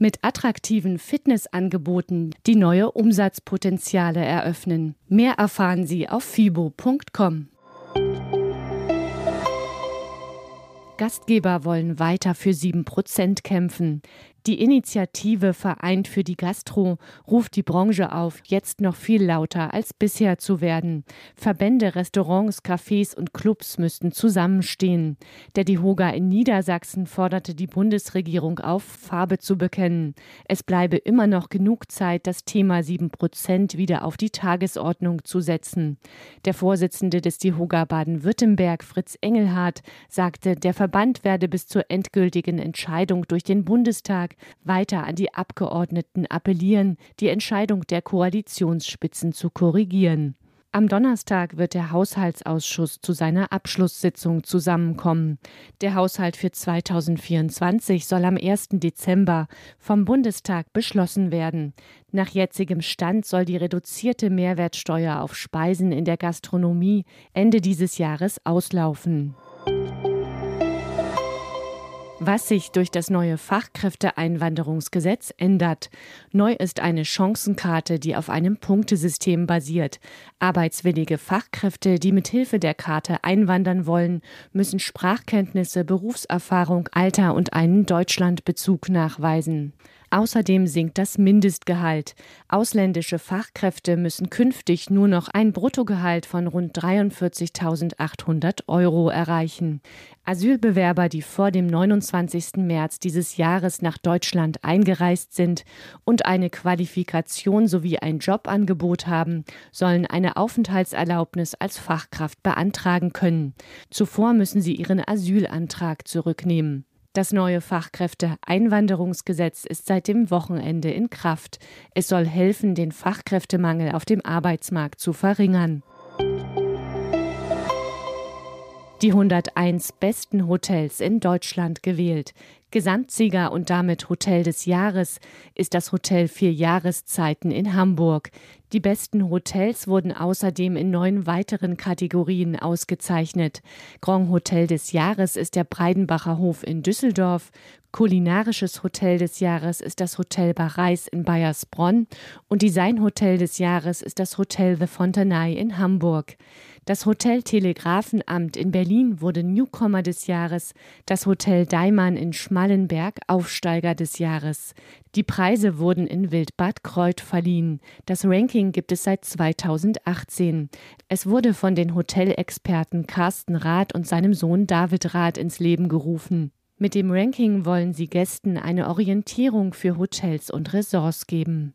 mit attraktiven Fitnessangeboten, die neue Umsatzpotenziale eröffnen. Mehr erfahren Sie auf fibo.com. Gastgeber wollen weiter für 7% kämpfen. Die Initiative Vereint für die Gastro ruft die Branche auf, jetzt noch viel lauter als bisher zu werden. Verbände, Restaurants, Cafés und Clubs müssten zusammenstehen. Der DIHOGA in Niedersachsen forderte die Bundesregierung auf, Farbe zu bekennen. Es bleibe immer noch genug Zeit, das Thema 7 Prozent wieder auf die Tagesordnung zu setzen. Der Vorsitzende des DIHOGA Baden-Württemberg, Fritz Engelhardt, sagte, der Verband werde bis zur endgültigen Entscheidung durch den Bundestag weiter an die Abgeordneten appellieren, die Entscheidung der Koalitionsspitzen zu korrigieren. Am Donnerstag wird der Haushaltsausschuss zu seiner Abschlusssitzung zusammenkommen. Der Haushalt für 2024 soll am 1. Dezember vom Bundestag beschlossen werden. Nach jetzigem Stand soll die reduzierte Mehrwertsteuer auf Speisen in der Gastronomie Ende dieses Jahres auslaufen was sich durch das neue Fachkräfteeinwanderungsgesetz ändert. Neu ist eine Chancenkarte, die auf einem Punktesystem basiert. Arbeitswillige Fachkräfte, die mit Hilfe der Karte einwandern wollen, müssen Sprachkenntnisse, Berufserfahrung, Alter und einen Deutschlandbezug nachweisen. Außerdem sinkt das Mindestgehalt. Ausländische Fachkräfte müssen künftig nur noch ein Bruttogehalt von rund 43.800 Euro erreichen. Asylbewerber, die vor dem 29. März dieses Jahres nach Deutschland eingereist sind und eine Qualifikation sowie ein Jobangebot haben, sollen eine Aufenthaltserlaubnis als Fachkraft beantragen können. Zuvor müssen sie ihren Asylantrag zurücknehmen. Das neue Fachkräfteeinwanderungsgesetz ist seit dem Wochenende in Kraft. Es soll helfen, den Fachkräftemangel auf dem Arbeitsmarkt zu verringern. Die 101 besten Hotels in Deutschland gewählt. Gesamtsieger und damit Hotel des Jahres ist das Hotel Vier Jahreszeiten in Hamburg. Die besten Hotels wurden außerdem in neun weiteren Kategorien ausgezeichnet. Grand Hotel des Jahres ist der Breidenbacher Hof in Düsseldorf. Kulinarisches Hotel des Jahres ist das Hotel Bareis in Bayersbronn und Designhotel des Jahres ist das Hotel The Fontenay in Hamburg. Das Hotel Telegrafenamt in Berlin wurde Newcomer des Jahres, das Hotel Daimann in Schmallenberg Aufsteiger des Jahres. Die Preise wurden in Wildbad Kreuth verliehen. Das Ranking gibt es seit 2018. Es wurde von den Hotelexperten Carsten Rath und seinem Sohn David Rath ins Leben gerufen. Mit dem Ranking wollen sie Gästen eine Orientierung für Hotels und Ressorts geben.